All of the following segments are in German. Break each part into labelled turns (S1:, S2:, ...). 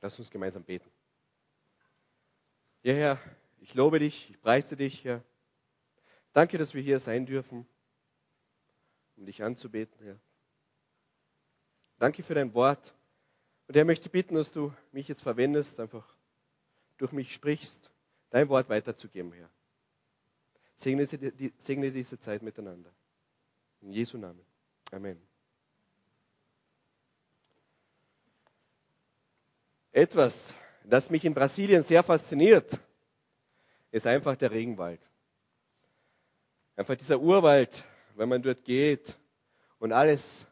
S1: Lass uns gemeinsam beten. Ja, Herr, ich lobe dich, ich preise dich, Herr. Danke, dass wir hier sein dürfen, um dich anzubeten, Herr. Danke für dein Wort. Und Herr, möchte bitten, dass du mich jetzt verwendest, einfach durch mich sprichst, dein Wort weiterzugeben, Herr. Segne, segne diese Zeit miteinander. In Jesu Namen. Amen. Etwas, das mich in Brasilien sehr fasziniert, ist einfach der Regenwald. Einfach dieser Urwald, wenn man dort geht und alles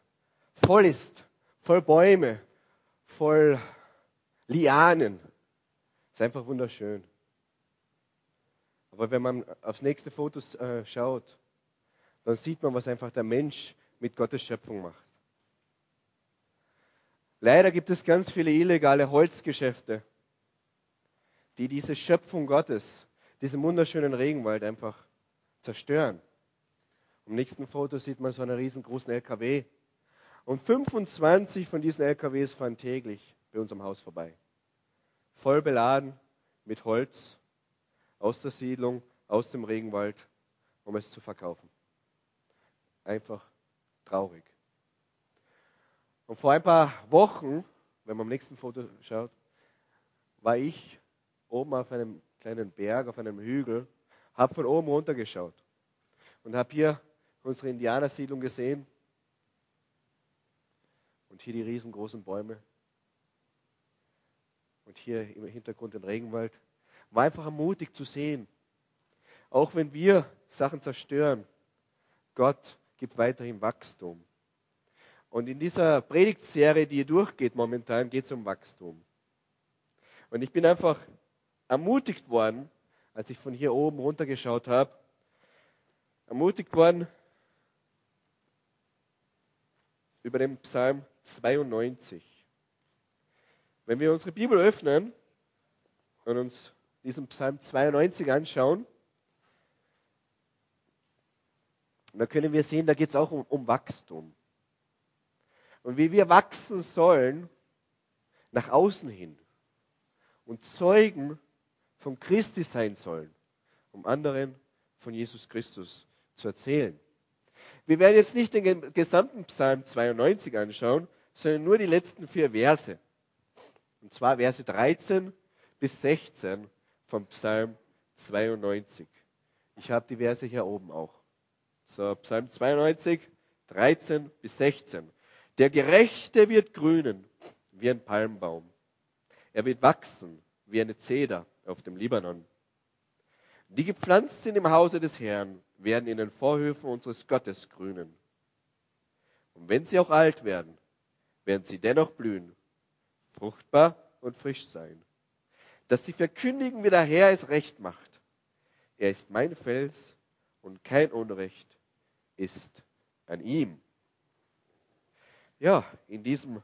S1: voll ist, voll Bäume, voll Lianen. Ist einfach wunderschön. Aber wenn man aufs nächste Foto äh, schaut, dann sieht man, was einfach der Mensch mit Gottes Schöpfung macht. Leider gibt es ganz viele illegale Holzgeschäfte, die diese Schöpfung Gottes, diesen wunderschönen Regenwald einfach zerstören. Im nächsten Foto sieht man so einen riesengroßen LKW. Und 25 von diesen LKWs fahren täglich bei unserem Haus vorbei. Voll beladen mit Holz aus der Siedlung, aus dem Regenwald, um es zu verkaufen. Einfach traurig. Und vor ein paar Wochen, wenn man am nächsten Foto schaut, war ich oben auf einem kleinen Berg, auf einem Hügel, habe von oben runter geschaut und habe hier unsere Indianersiedlung gesehen und hier die riesengroßen Bäume und hier im Hintergrund den Regenwald. War einfach ermutigt zu sehen, auch wenn wir Sachen zerstören, Gott gibt weiterhin Wachstum. Und in dieser Predigtserie, die durchgeht momentan, geht es um Wachstum. Und ich bin einfach ermutigt worden, als ich von hier oben runtergeschaut habe, ermutigt worden über den Psalm 92. Wenn wir unsere Bibel öffnen und uns diesen Psalm 92 anschauen, dann können wir sehen, da geht es auch um, um Wachstum und wie wir wachsen sollen nach außen hin und Zeugen von Christi sein sollen, um anderen von Jesus Christus zu erzählen. Wir werden jetzt nicht den gesamten Psalm 92 anschauen, sondern nur die letzten vier Verse. Und zwar Verse 13 bis 16 vom Psalm 92. Ich habe die Verse hier oben auch. So, Psalm 92, 13 bis 16. Der Gerechte wird grünen wie ein Palmbaum. Er wird wachsen wie eine Zeder auf dem Libanon. Die gepflanzt sind im Hause des Herrn, werden in den Vorhöfen unseres Gottes grünen. Und wenn sie auch alt werden, werden sie dennoch blühen, fruchtbar und frisch sein. Dass sie verkündigen, wie der Herr es recht macht. Er ist mein Fels und kein Unrecht ist an ihm. Ja, in diesem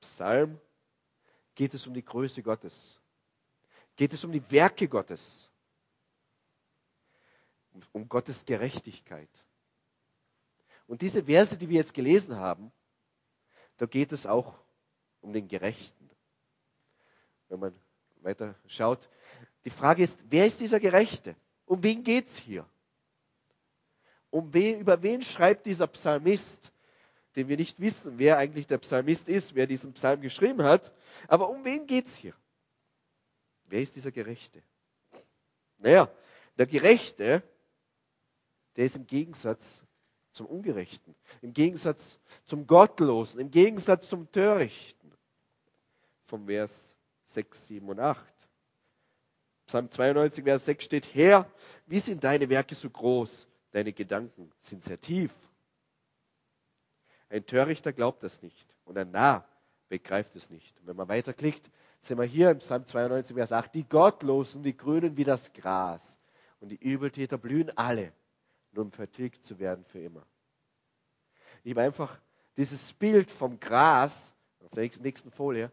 S1: Psalm geht es um die Größe Gottes. Geht es um die Werke Gottes. Um Gottes Gerechtigkeit. Und diese Verse, die wir jetzt gelesen haben, da geht es auch um den Gerechten. Wenn man weiter schaut. Die Frage ist, wer ist dieser Gerechte? Um wen geht es hier? Um wen, über wen schreibt dieser Psalmist? Den wir nicht wissen, wer eigentlich der Psalmist ist, wer diesen Psalm geschrieben hat. Aber um wen geht es hier? Wer ist dieser Gerechte? Naja, der Gerechte, der ist im Gegensatz zum Ungerechten, im Gegensatz zum Gottlosen, im Gegensatz zum Törichten. Vom Vers 6, 7 und 8. Psalm 92, Vers 6 steht, Herr, wie sind deine Werke so groß? Deine Gedanken sind sehr tief. Ein Törichter glaubt das nicht und ein Narr begreift es nicht. Und wenn man weiterklickt, sind wir hier im Psalm 92, Vers 8. Die Gottlosen, die grünen wie das Gras und die Übeltäter blühen alle, nur um vertilgt zu werden für immer. Ich habe einfach dieses Bild vom Gras auf der nächsten Folie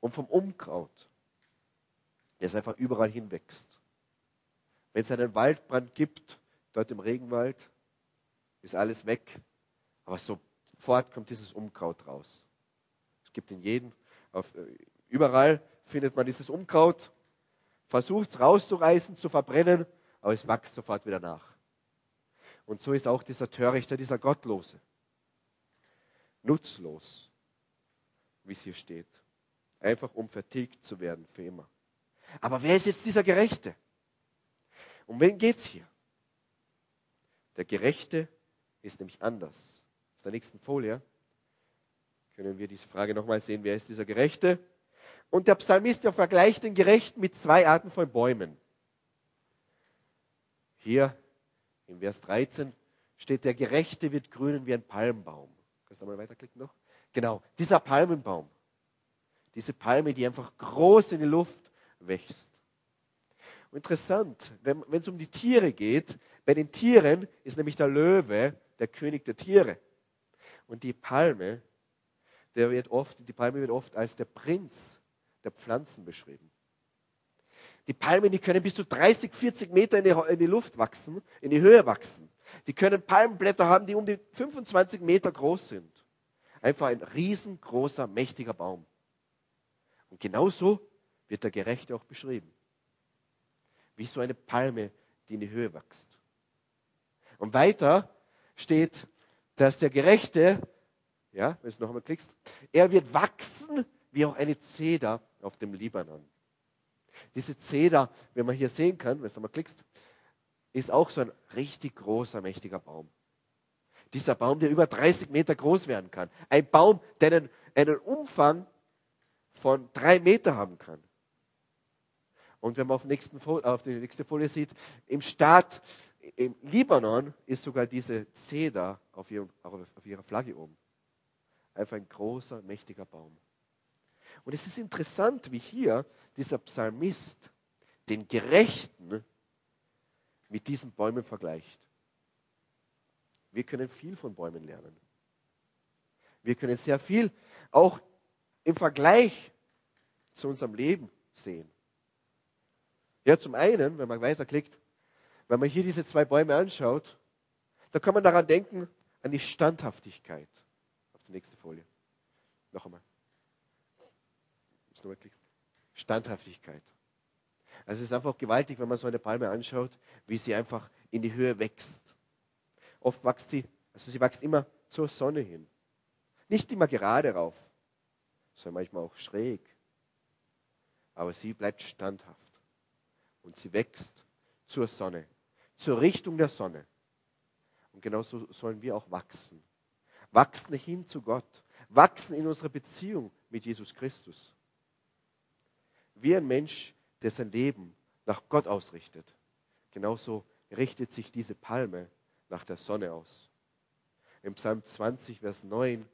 S1: und vom Unkraut, das einfach überall hinwächst. Wenn es einen Waldbrand gibt, dort im Regenwald, ist alles weg. Aber so sofort kommt dieses Unkraut raus. Es gibt in jedem, auf, äh, überall, findet man dieses Unkraut, versucht es rauszureißen, zu verbrennen, aber es wächst sofort wieder nach. Und so ist auch dieser Törichter, dieser Gottlose. Nutzlos, wie es hier steht. Einfach um vertilgt zu werden für immer. Aber wer ist jetzt dieser Gerechte? Um wen geht's hier? Der Gerechte ist nämlich anders. Auf der nächsten Folie können wir diese Frage nochmal sehen. Wer ist dieser Gerechte? Und der Psalmist der vergleicht den Gerechten mit zwei Arten von Bäumen. Hier im Vers 13 steht, der Gerechte wird grünen wie ein Palmbaum. Kannst du mal weiterklicken noch? Genau, dieser Palmenbaum. Diese Palme, die einfach groß in die Luft wächst. Und interessant, wenn es um die Tiere geht, bei den Tieren ist nämlich der Löwe der König der Tiere. Und die Palme, der wird oft, die Palme wird oft als der Prinz der Pflanzen beschrieben. Die Palmen, die können bis zu 30, 40 Meter in die, in die Luft wachsen, in die Höhe wachsen. Die können Palmenblätter haben, die um die 25 Meter groß sind. Einfach ein riesengroßer, mächtiger Baum. Und genauso wird der Gerechte auch beschrieben. Wie so eine Palme, die in die Höhe wächst. Und weiter steht, dass der Gerechte, ja, wenn du noch einmal klickst, er wird wachsen wie auch eine Zeder auf dem Libanon. Diese Zeder, wenn man hier sehen kann, wenn du mal klickst, ist auch so ein richtig großer, mächtiger Baum. Dieser Baum, der über 30 Meter groß werden kann. Ein Baum, der einen, einen Umfang von drei Meter haben kann. Und wenn man auf, nächsten, auf die nächste Folie sieht, im Staat, im Libanon ist sogar diese Zeder auf, ihrem, auf ihrer Flagge oben. Einfach ein großer, mächtiger Baum. Und es ist interessant, wie hier dieser Psalmist den Gerechten mit diesen Bäumen vergleicht. Wir können viel von Bäumen lernen. Wir können sehr viel auch im Vergleich zu unserem Leben sehen. Ja, zum einen, wenn man weiterklickt, wenn man hier diese zwei Bäume anschaut, da kann man daran denken, an die Standhaftigkeit. Auf die nächste Folie. Noch einmal. Standhaftigkeit. Also es ist einfach gewaltig, wenn man so eine Palme anschaut, wie sie einfach in die Höhe wächst. Oft wächst sie, also sie wächst immer zur Sonne hin. Nicht immer gerade rauf, sondern manchmal auch schräg. Aber sie bleibt standhaft. Und sie wächst zur Sonne, zur Richtung der Sonne. Und genauso sollen wir auch wachsen. Wachsen hin zu Gott. Wachsen in unserer Beziehung mit Jesus Christus wie ein Mensch, der sein Leben nach Gott ausrichtet. Genauso richtet sich diese Palme nach der Sonne aus. Im Psalm 20, Vers 9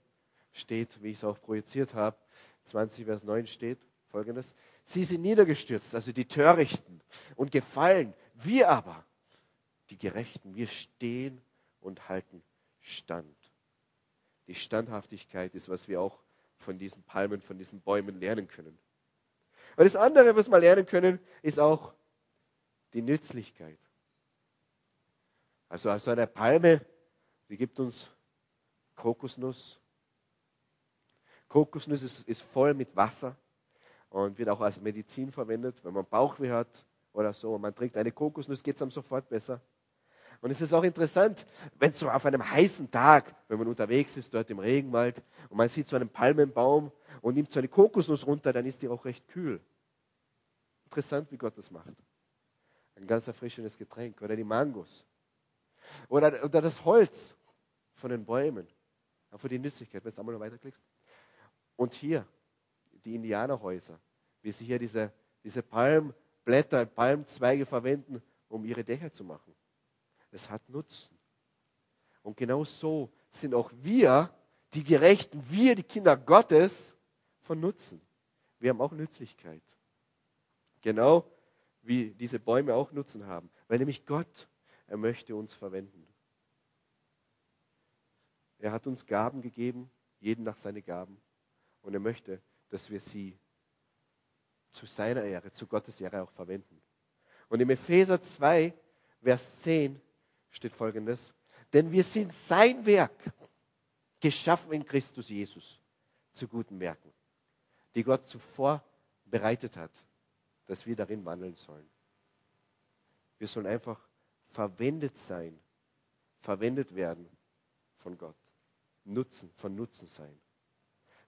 S1: steht, wie ich es auch projiziert habe, 20, Vers 9 steht folgendes. Sie sind niedergestürzt, also die Törichten, und gefallen. Wir aber, die Gerechten, wir stehen und halten Stand. Die Standhaftigkeit ist, was wir auch von diesen Palmen, von diesen Bäumen lernen können. Und das andere, was wir lernen können, ist auch die Nützlichkeit. Also, also eine Palme, die gibt uns Kokosnuss. Kokosnuss ist, ist voll mit Wasser und wird auch als Medizin verwendet, wenn man Bauchweh hat oder so. Und man trinkt eine Kokosnuss, geht es einem sofort besser. Und es ist auch interessant, wenn so auf einem heißen Tag, wenn man unterwegs ist, dort im Regenwald, und man sieht so einen Palmenbaum und nimmt so eine Kokosnuss runter, dann ist die auch recht kühl. Interessant, wie Gott das macht. Ein ganz erfrischendes Getränk. Oder die Mangos. Oder, oder das Holz von den Bäumen. Auch für die Nützlichkeit, wenn du einmal noch weiterklickst. Und hier, die Indianerhäuser, wie sie hier diese, diese Palmblätter, Palmzweige verwenden, um ihre Dächer zu machen. Es hat Nutzen. Und genau so sind auch wir, die Gerechten, wir, die Kinder Gottes, von Nutzen. Wir haben auch Nützlichkeit. Genau wie diese Bäume auch Nutzen haben. Weil nämlich Gott, er möchte uns verwenden. Er hat uns Gaben gegeben, jeden nach seinen Gaben. Und er möchte, dass wir sie zu seiner Ehre, zu Gottes Ehre auch verwenden. Und im Epheser 2, Vers 10 steht folgendes. Denn wir sind sein Werk, geschaffen in Christus Jesus, zu guten Werken, die Gott zuvor bereitet hat, dass wir darin wandeln sollen. Wir sollen einfach verwendet sein, verwendet werden von Gott. Nutzen, von Nutzen sein.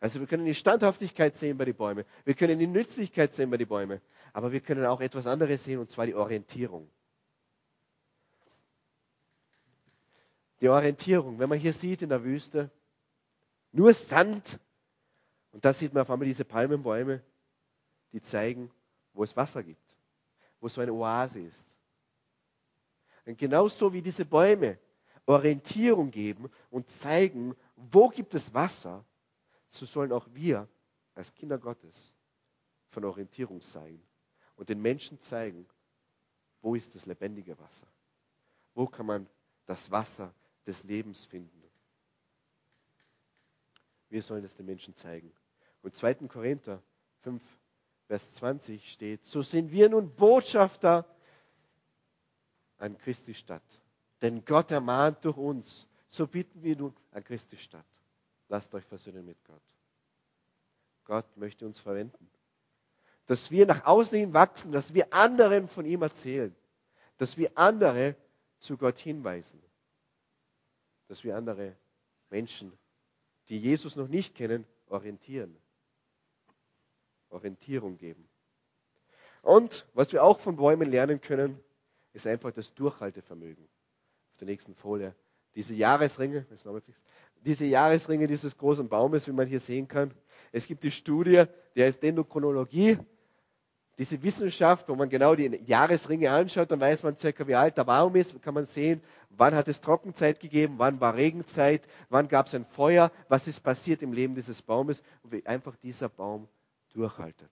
S1: Also wir können die Standhaftigkeit sehen bei den Bäumen, wir können die Nützlichkeit sehen bei den Bäumen, aber wir können auch etwas anderes sehen, und zwar die Orientierung. Die Orientierung, wenn man hier sieht in der Wüste, nur Sand, und da sieht man auf einmal diese Palmenbäume, die zeigen, wo es Wasser gibt, wo so eine Oase ist. Und genauso wie diese Bäume Orientierung geben und zeigen, wo gibt es Wasser, so sollen auch wir als Kinder Gottes von Orientierung sein und den Menschen zeigen, wo ist das lebendige Wasser? Wo kann man das Wasser des Lebens finden? Wir sollen es den Menschen zeigen. Und 2. Korinther 5, Vers 20 steht, so sind wir nun Botschafter an Christi Stadt. Denn Gott ermahnt durch uns. So bitten wir nun an Christi Stadt. Lasst euch versöhnen mit Gott. Gott möchte uns verwenden. Dass wir nach außen hin wachsen, dass wir anderen von ihm erzählen. Dass wir andere zu Gott hinweisen. Dass wir andere Menschen, die Jesus noch nicht kennen, orientieren. Orientierung geben. Und was wir auch von Bäumen lernen können, ist einfach das Durchhaltevermögen. Auf der nächsten Folie. Diese Jahresringe, diese Jahresringe dieses großen Baumes, wie man hier sehen kann. Es gibt die Studie, die heißt Dendrochronologie. Diese Wissenschaft, wo man genau die Jahresringe anschaut, dann weiß man circa, wie alt der Baum ist, kann man sehen, wann hat es Trockenzeit gegeben, wann war Regenzeit, wann gab es ein Feuer, was ist passiert im Leben dieses Baumes und wie einfach dieser Baum durchhaltet.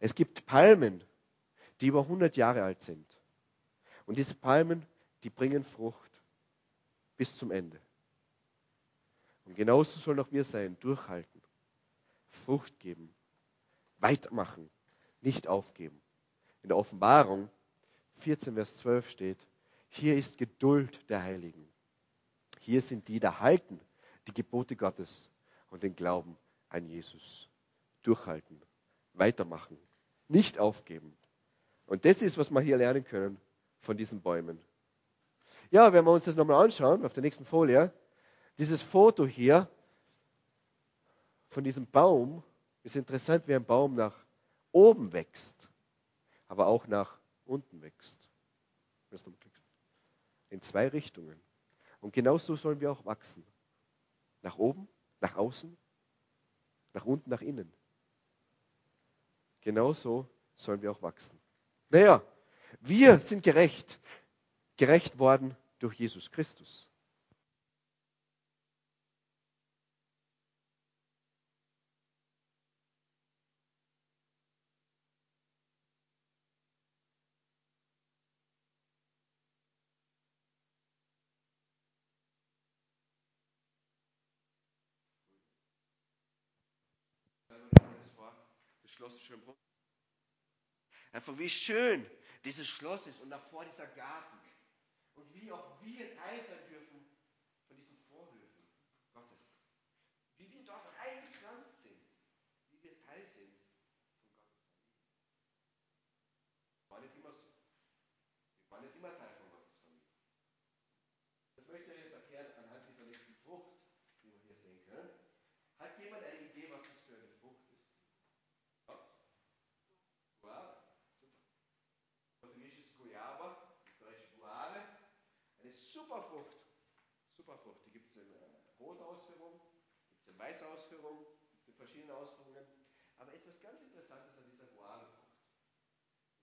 S1: Es gibt Palmen, die über 100 Jahre alt sind. Und diese Palmen, die bringen Frucht bis zum Ende. Und genauso sollen auch wir sein, durchhalten, Frucht geben, weitermachen, nicht aufgeben. In der Offenbarung 14, Vers 12 steht, hier ist Geduld der Heiligen. Hier sind die, die halten die Gebote Gottes und den Glauben an Jesus. Durchhalten, weitermachen, nicht aufgeben. Und das ist, was wir hier lernen können von diesen Bäumen. Ja, wenn wir uns das nochmal anschauen, auf der nächsten Folie, dieses Foto hier von diesem Baum ist interessant, wie ein Baum nach oben wächst, aber auch nach unten wächst. In zwei Richtungen. Und genauso sollen wir auch wachsen. Nach oben, nach außen, nach unten, nach innen. Genauso sollen wir auch wachsen. Naja, wir sind gerecht, gerecht worden durch Jesus Christus. Schloss ist schön Einfach wie schön dieses Schloss ist und davor dieser Garten. Und wie auch wir Teil sein dürfen von diesen Vorhöfen Gottes. Wie wir dort eingepflanzt sind. Wie wir Teil sind von Gottes Familie. Das war nicht immer so. Wir waren nicht immer Teil von Gottes Familie. Das möchte ich jetzt erklären anhand dieser nächsten Frucht, die wir hier sehen können. Hat jemand eine Idee, was das für eine Frucht ist? Superfrucht. Superfrucht. Die gibt es in äh, Rotausführung, gibt es in Weißausführung, gibt es in verschiedenen Ausführungen. Aber etwas ganz Interessantes an dieser Guavefrucht.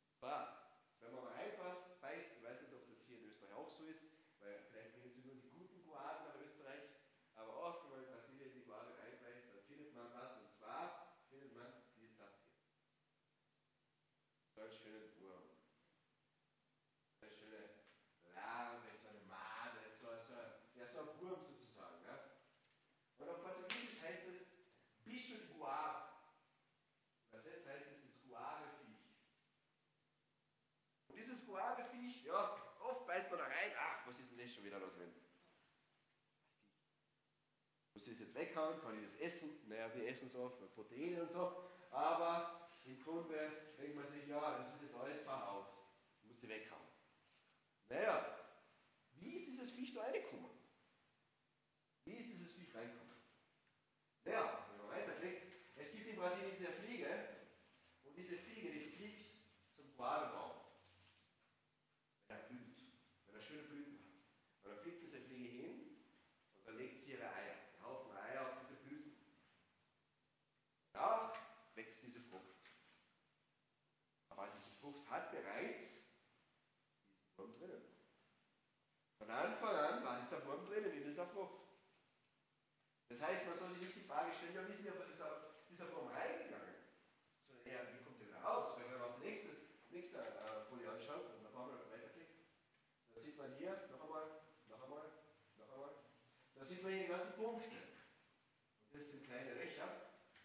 S1: Und zwar, wenn man mal reinpasst, beißt, ich weiß nicht, ob das hier in Österreich auch so ist, weil vielleicht bringen sie nur die guten Guaven nach Österreich, aber oft, wenn man in Brasilien die Guave reinbeißt, dann findet man was, und zwar findet man die, das hier. So einen schönen Wurm. Eine schöne Larve, so ein Wurm sozusagen. Ja? Und auf Portugiesisch heißt es Bicho de Guava. Übersetzt heißt es das Guave-Viech. Und dieses Guave-Viech, ja, oft beißt man da rein, ach, was ist das schon wieder da drin? Muss ich das jetzt weghauen? Kann ich das essen? Naja, wir essen so oft Proteine und so. Aber im Grunde denkt man sich, ja, das ist jetzt alles verhaut. Muss sie weghauen. Naja, wie ist dieses Viech da reingekommen? Wie ist dieses Viech reingekommen? Naja, wenn man weiterklickt, es gibt in Brasilien diese Fliege und diese Fliege, die fliegt zum Koala-Baum. Wenn er blüht, wenn er schöne Blüten hat. Und dann fliegt diese Fliege hin und dann legt sie ihre Eier, einen Haufen Eier auf diese Blüten. Da wächst diese Frucht. Frucht hat bereits diesen Wurm drinnen. Von Anfang an war dieser Wurm drinnen in dieser Frucht. Das heißt, man soll sich nicht die Frage stellen, ja, wie denn dieser, Wurm reingegangen? Sondern eher, wie kommt der wieder raus? Wenn man auf die nächste, nächste äh, Folie anschaut und dann brauchen wir weiterklicken, dann sieht man hier noch einmal, noch einmal, noch einmal, da sieht man hier die ganzen Punkte. Und das sind kleine Löcher,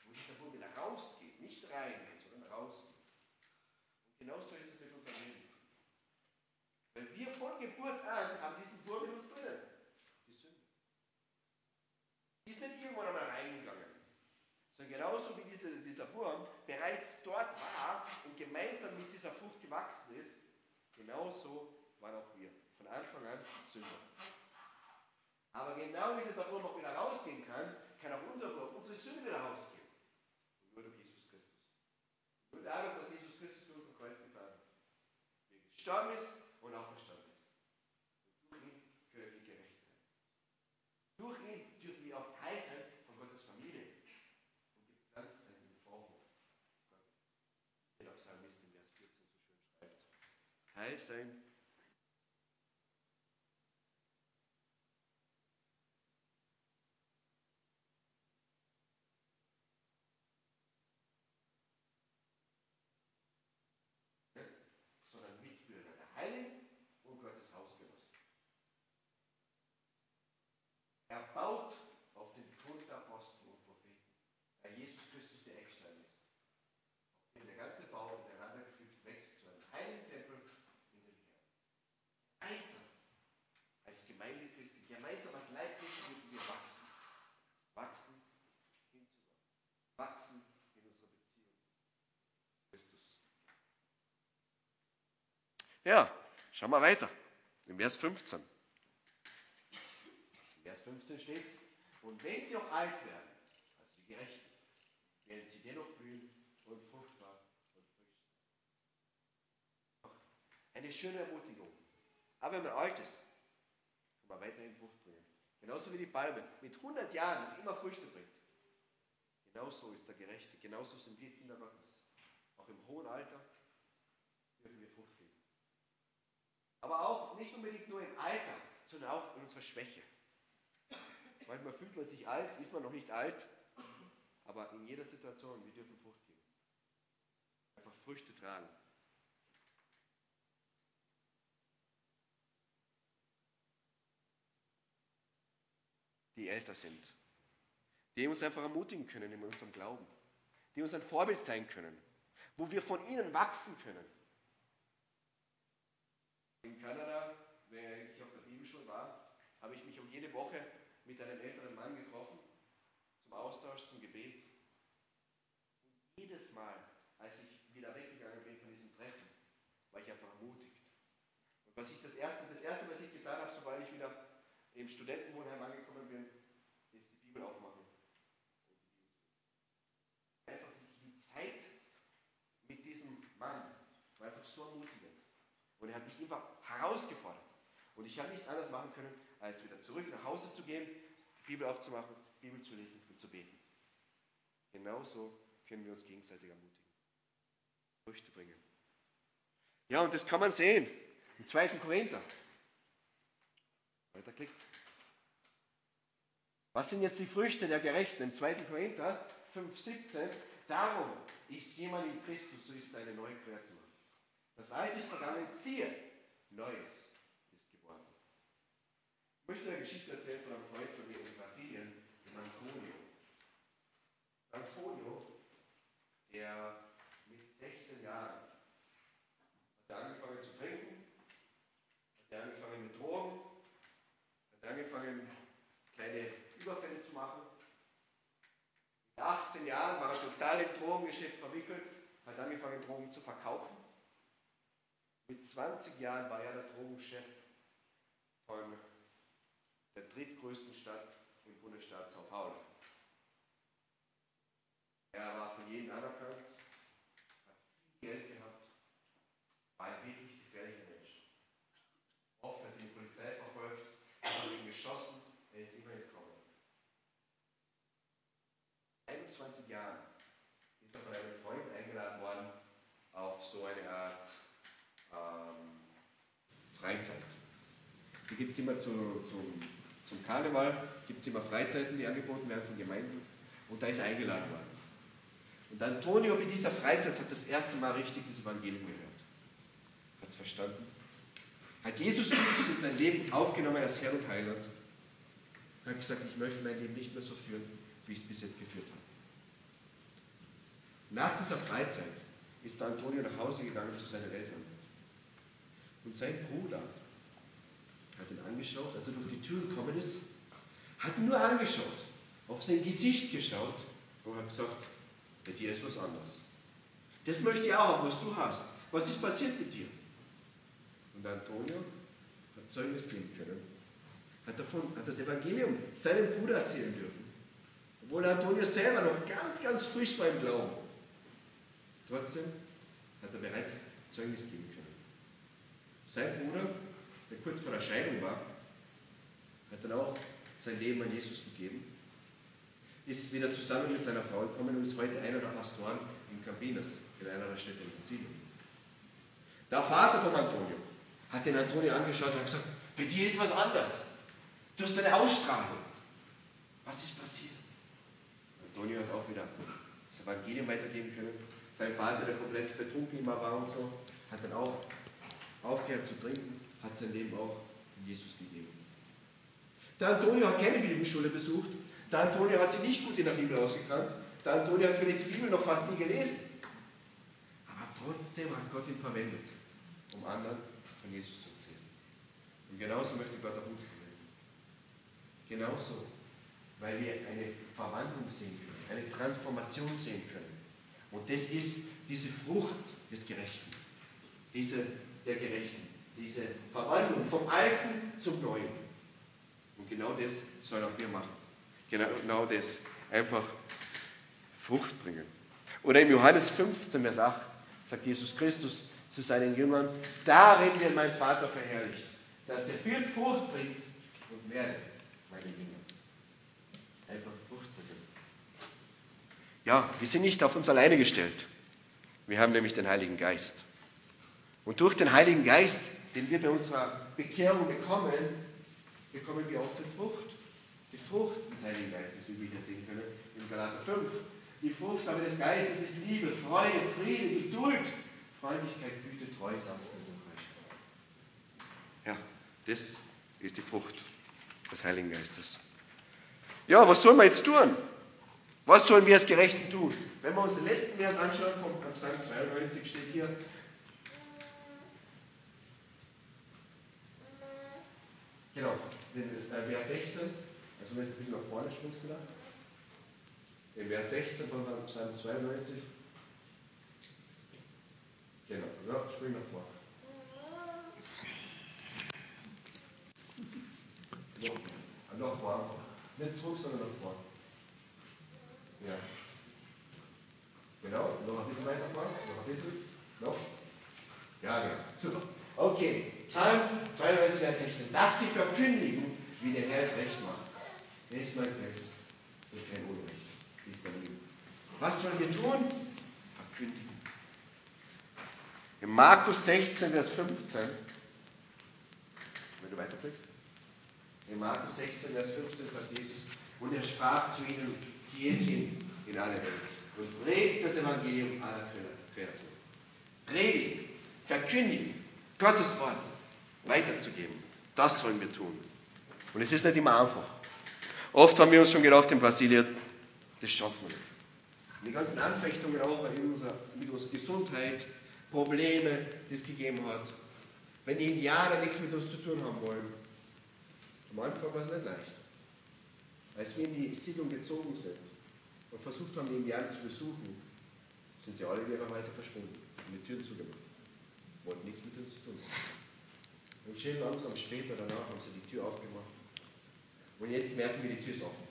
S1: wo dieser Wurm wieder rausgeht, nicht. Und genauso ist es mit unserem Leben. Weil wir von Geburt an haben diesen Wurm in uns drinnen ist nicht irgendwann einmal reingegangen, sondern genauso wie diese, dieser Wurm bereits dort war und gemeinsam mit dieser Frucht gewachsen ist, genauso waren auch wir. Von Anfang an Sünder. Aber genau wie dieser Wurm auch wieder rausgehen kann, kann auch unser Wurm, unsere Sünde wieder rausgehen. Nur durch Jesus Christus. Nur dadurch, was Jesus Christus für unser Kreuz getan hat. Wie gestorben ist und auferstanden ist. Durch ihn können wir gerecht sein. Durch ihn dürfen wir auch Teil sein von Gottes Familie und gepflanzt sein im Vorhof Gottes. Der Psalmist in Vers 14 so schön schreibt. Teil sein sondern Mitbürger der Heiligen und Gottes Hausgenossen. Er baut auf den Grund der Apostel und Propheten, weil Jesus Christus der Eckstein ist. Auf dem der ganze Bau miteinander gefügt wächst zu einem heiligen Tempel in den Herrn. Einsam als Gemeinde Christi, gemeinsam als Leib Christi dürfen wir wachsen. Wachsen hin zu Gott. Wachsen in unserer Beziehung. Christus. Ja, schauen wir weiter. In Vers 15. In Vers 15 steht, und wenn sie auch alt werden, also die Gerechten, werden sie dennoch blühen und fruchtbar und frisch sein. Eine schöne Ermutigung. Aber wenn man alt ist, kann man weiterhin Frucht bringen. Genauso wie die Palme mit 100 Jahren immer Früchte bringt. Genauso ist der Gerechte, genauso sind wir Kinder Gottes. Auch im hohen Alter dürfen wir Frucht geben. Aber auch nicht unbedingt nur im Alter, sondern auch in unserer Schwäche. Manchmal fühlt man sich alt, ist man noch nicht alt, aber in jeder Situation, wir dürfen Frucht geben. Einfach Früchte tragen. Die älter sind, die uns einfach ermutigen können in unserem Glauben, die uns ein Vorbild sein können, wo wir von ihnen wachsen können. In Kanada, während ich auf der Bibelschule war, habe ich mich um jede Woche mit einem älteren Mann getroffen, zum Austausch, zum Gebet. Und jedes Mal, als ich wieder weggegangen bin von diesem Treffen, war ich einfach ermutigt. Und was ich das erste, das erste, was ich getan habe, sobald ich wieder im Studentenwohnheim angekommen bin, ist die Bibel aufmachen. Einfach die, Zeit mit diesem Mann war einfach so ermutigend. Und er hat mich einfach herausgefordert. Und ich habe nicht anders machen können, als wieder zurück nach Hause zu gehen, die Bibel aufzumachen, die Bibel zu lesen und zu beten. Genauso können wir uns gegenseitig ermutigen. Früchte bringen. Ja, und das kann man sehen im 2. Korinther. Weiterklickt. Was sind jetzt die Früchte der Gerechten? Im 2. Korinther 5,17. Darum ist jemand in Christus, so ist eine neue Kreatur. Das Alte ist vergangen, siehe, Neues ist geworden. Ich möchte eine Geschichte erzählen von einem Freund von mir in Brasilien, dem Antonio. Antonio, der mit 16 Jahren hat er angefangen zu trinken, hat er angefangen mit Drogen, hat er angefangen kleine Überfälle zu machen. Mit 18 Jahren war total im Drogengeschäft verwickelt hat angefangen, Drogen zu verkaufen. Mit 20 Jahren war er der Drogenchef von der drittgrößten Stadt im Bundesstaat Sao Paulo. Er war von jedem anerkannt, hat viel Geld gehabt, war ein wirklich gefährlicher Mensch. Oft hat ihn die Polizei verfolgt, hat ihn geschossen, er ist immer entkommen. 21 Jahren ist er von einem Freund eingeladen worden auf so eine Art ähm, Freizeit. Die gibt es immer zu, zum, zum Karneval, gibt es immer Freizeiten, die angeboten werden von Gemeinden. Und da ist eingeladen worden. Und Antonio in dieser Freizeit hat das erste Mal richtig das Evangelium gehört. Hat es verstanden? Hat Jesus Christus in sein Leben aufgenommen als Herr und Heiland. Hat gesagt, ich möchte mein Leben nicht mehr so führen, wie ich es bis jetzt geführt habe. Nach dieser Freizeit ist Antonio nach Hause gegangen zu seinen Eltern. Und sein Bruder hat ihn angeschaut, als er durch die Tür gekommen ist, hat ihn nur angeschaut, auf sein Gesicht geschaut und hat gesagt, bei dir ist was anderes. Das möchte ich auch was du hast. Was ist passiert mit dir? Und Antonio hat Zeugnis geben können. Hat, davon, hat das Evangelium seinem Bruder erzählen dürfen. Obwohl Antonio selber noch ganz, ganz frisch war im Glauben. Trotzdem hat er bereits Zeugnis geben können. Sein Bruder, der kurz vor der Scheidung war, hat dann auch sein Leben an Jesus gegeben, ist wieder zusammen mit seiner Frau gekommen und ist heute einer der Pastoren in Campinas, in einer der Städte in Brasilien. Der Vater von Antonio hat den Antonio angeschaut und hat gesagt, bei dir ist was anders. Du hast eine Ausstrahlung. Was ist passiert? Antonio hat auch wieder das Evangelium weitergeben können. Sein Vater, der komplett betrunken immer war und so, hat dann auch aufgehört zu trinken, hat sein Leben auch in Jesus gegeben. Der Antonio hat keine Bibelschule besucht. Der Antonio hat sich nicht gut in der Bibel ausgekannt. Der Antonio hat vielleicht die Bibel noch fast nie gelesen. Aber trotzdem hat Gott ihn verwendet, um anderen von Jesus zu erzählen. Und genauso möchte Gott auch uns verwenden. Genauso, weil wir eine Verwandlung sehen können, eine Transformation sehen können. Und das ist diese Frucht des Gerechten, diese der Gerechten, diese Verwandlung vom Alten zum Neuen. Und genau das sollen auch wir machen. Genau, genau das. Einfach Frucht bringen. Oder im Johannes 15, Vers 8 sagt Jesus Christus zu seinen Jüngern, darin wird mein Vater verherrlicht, dass er viel Frucht bringt und werde meine Jünger. Einfach Frucht bringen. Ja, wir sind nicht auf uns alleine gestellt. Wir haben nämlich den Heiligen Geist. Und durch den Heiligen Geist, den wir bei unserer Bekehrung bekommen, bekommen wir auch die Frucht. Die Frucht des Heiligen Geistes, wie wir hier sehen können in Galater 5. Die Frucht aber des Geistes ist Liebe, Freude, Friede, Geduld, Freundlichkeit, Güte, Treue, Sanftmut und Freiheit. Ja, das ist die Frucht des Heiligen Geistes. Ja, was sollen wir jetzt tun? Was sollen wir als Gerechten tun? Wenn wir uns den letzten Vers anschauen, vom Psalm 92 steht hier, Genau, äh, Vers 16, also wenn du ein bisschen nach vorne springst wieder. In Vers 16 von Psalm 92. Genau, ja, spring nach vorne. Noch, noch vor einfach. Nicht zurück, sondern nach vorne. Ja. Genau, noch ein bisschen weiter vorne, noch ein bisschen. Noch. Ja, genau. Super. Okay, Psalm 92, Vers 16. Dass sie verkündigen, wie der Herr es recht macht. Er ist mein Fels und kein Unrecht. Ist er Liebe. Was sollen wir tun? Verkündigen. In Markus 16, Vers 15, wenn du weiterklickst, in Markus 16, Vers 15 sagt Jesus, und er sprach zu ihnen, geht hin in alle Welt und predigt das Evangelium aller Kreaturen. Predigen, verkündigen, Gottes Wort weiterzugeben. Das sollen wir tun. Und es ist nicht immer einfach. Oft haben wir uns schon gedacht in Brasilien, das schaffen wir nicht. Die ganzen Anfechtungen auch unserer, mit unserer Gesundheit, Probleme, die es gegeben hat. Wenn die Indianer nichts mit uns zu tun haben wollen. Am Anfang war es nicht leicht. Als wir in die Siedlung gezogen sind und versucht haben, die Indianer zu besuchen, sind sie alle in ihrer Weise verschwunden und die Türen zugemacht. Wollten nichts mit uns zu tun haben. Und schön langsam später danach haben sie die Tür aufgemacht. Und jetzt merken wir, die Tür ist offen.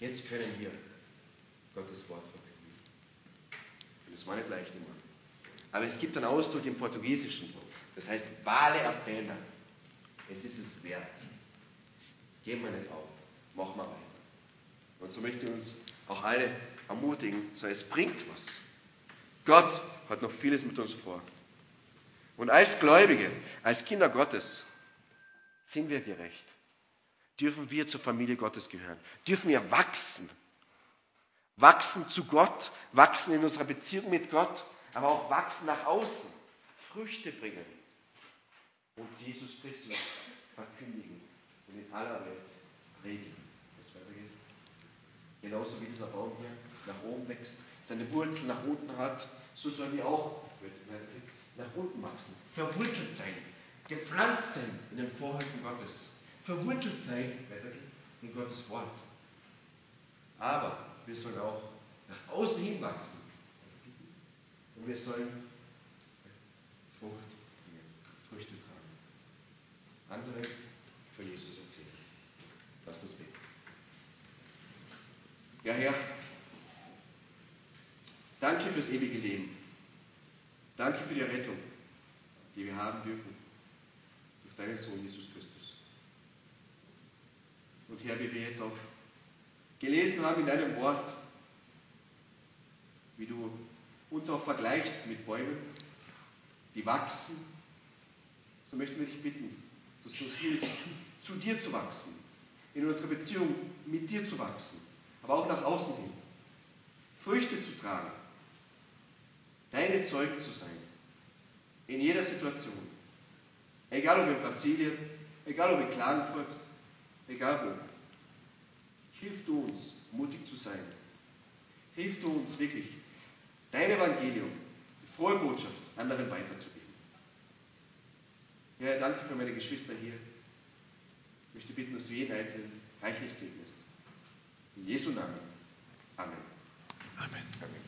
S1: Jetzt können wir Gottes Wort verkünden. Und das war nicht leicht immer. Aber es gibt einen Ausdruck im Portugiesischen, das heißt vale a pena. Es ist es wert. Gehen wir nicht auf, machen wir weiter. Und so möchte ich uns auch alle ermutigen, so es bringt was. Gott hat noch vieles mit uns vor. Und als Gläubige, als Kinder Gottes, sind wir gerecht. Dürfen wir zur Familie Gottes gehören. Dürfen wir wachsen. Wachsen zu Gott, wachsen in unserer Beziehung mit Gott, aber auch wachsen nach außen. Früchte bringen. Und Jesus Christus verkündigen und in aller Welt predigen. Das vergessen. Genauso wie dieser Baum hier nach oben wächst, seine Wurzeln nach unten hat, so sollen wir auch nach unten wachsen, verwurzelt sein, gepflanzt sein in den Vorhöfen Gottes, verwurzelt sein in Gottes Wort. Aber wir sollen auch nach außen hin wachsen. Und wir sollen Frucht Früchte tragen. Andere von Jesus erzählen. Lasst uns beten. Ja, Herr, danke fürs ewige Leben. Danke für die Rettung, die wir haben dürfen durch deinen Sohn Jesus Christus. Und Herr, wie wir jetzt auch gelesen haben in deinem Wort, wie du uns auch vergleichst mit Bäumen, die wachsen, so möchten wir dich bitten, dass du uns hilfst, zu dir zu wachsen, in unserer Beziehung mit dir zu wachsen, aber auch nach außen hin, Früchte zu tragen, deine Zeugen zu sein, in jeder Situation, egal ob in Brasilien, egal ob in Klagenfurt, egal wo. Hilf du uns, mutig zu sein. Hilf du uns wirklich, dein Evangelium, die frohe Botschaft anderen weiterzugeben. Ja, danke für meine Geschwister hier. Ich möchte bitten, dass du jeden Einzelnen reichlich segnest. In Jesu Namen. Amen.
S2: Amen. Amen.